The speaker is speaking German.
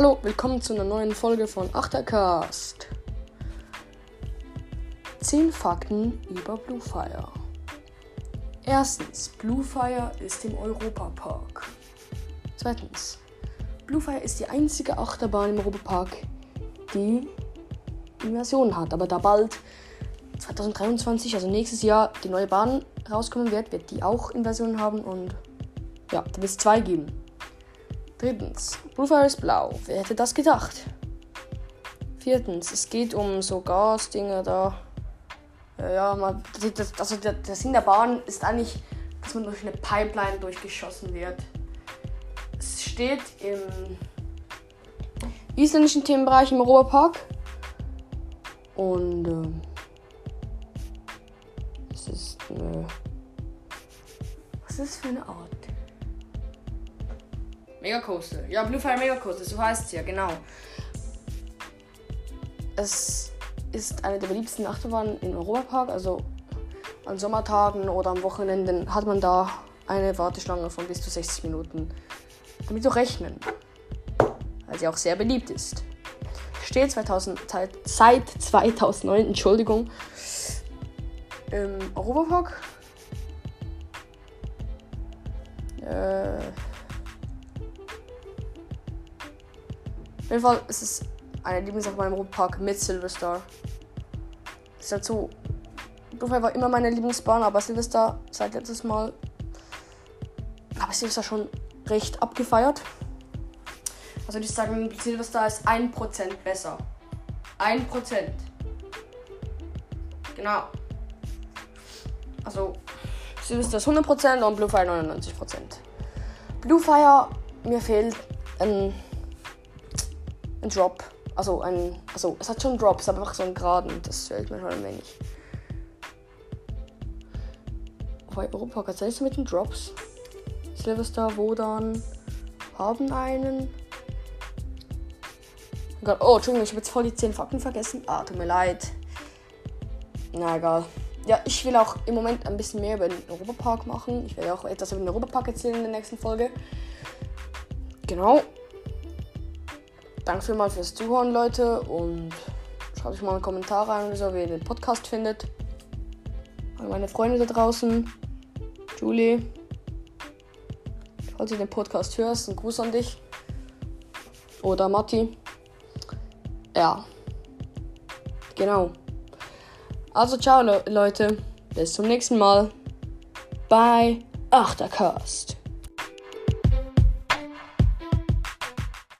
Hallo, willkommen zu einer neuen Folge von Achtercast. 10 Fakten über Bluefire. Erstens, Bluefire ist im Europapark. Zweitens, Bluefire ist die einzige Achterbahn im Europapark, die Immersion hat. Aber da bald 2023, also nächstes Jahr, die neue Bahn rauskommen wird, wird die auch Inversion haben und ja, da wird es zwei geben. Drittens, Bluefire ist blau. Wer hätte das gedacht? Viertens, es geht um so Gasdinger da. Ja, man, das, also der, der Sinn der Bahn ist eigentlich, dass man durch eine Pipeline durchgeschossen wird. Es steht im isländischen Themenbereich im Europapark. Und äh, es ist eine. Was ist das für eine Art? Megacoaster. Ja, Bluefire Megacoaster, so heißt es ja, genau. Es ist eine der beliebtesten Achterbahnen im Europapark. Also an Sommertagen oder am Wochenenden hat man da eine Warteschlange von bis zu 60 Minuten. Damit zu rechnen. Weil sie auch sehr beliebt ist. Steht 2000, seit 2009, Entschuldigung, im Europapark. Äh, auf jeden Fall ist es eine Lieblingsachterbahn im Europapark mit Silverstar. Ist dazu. Bluefire war immer meine Lieblingsbahn, aber Silverstar seit letztes Mal ich Silverstar schon recht abgefeiert. Also ich sagen, Silverstar ist 1% besser. 1%. Genau. Also Silvestar ist 100% und Bluefire 99%. Bluefire, mir fehlt ein, ein Drop. Also ein. Also es hat schon Drops, aber einfach so einen geraden. Das fehlt mir schon ein wenig. Wobei Europa hat selbst mit den Drops. Silverstar, Wodan haben einen. Oh, Entschuldigung, ich habe jetzt voll die 10 Fakten vergessen. Ah, tut mir leid. Na egal. Ja, ich will auch im Moment ein bisschen mehr über den Europapark machen. Ich werde auch etwas über den Europapark erzählen in der nächsten Folge. Genau. Danke vielmals fürs Zuhören, Leute. Und schreibt euch mal einen Kommentar rein, so, wie ihr den Podcast findet. An meine Freunde da draußen. Julie. Falls du den Podcast hörst, ein Gruß an dich. Oder Matti. Ja. Genau. Also ciao Le Leute. Bis zum nächsten Mal. Bei Achtercast.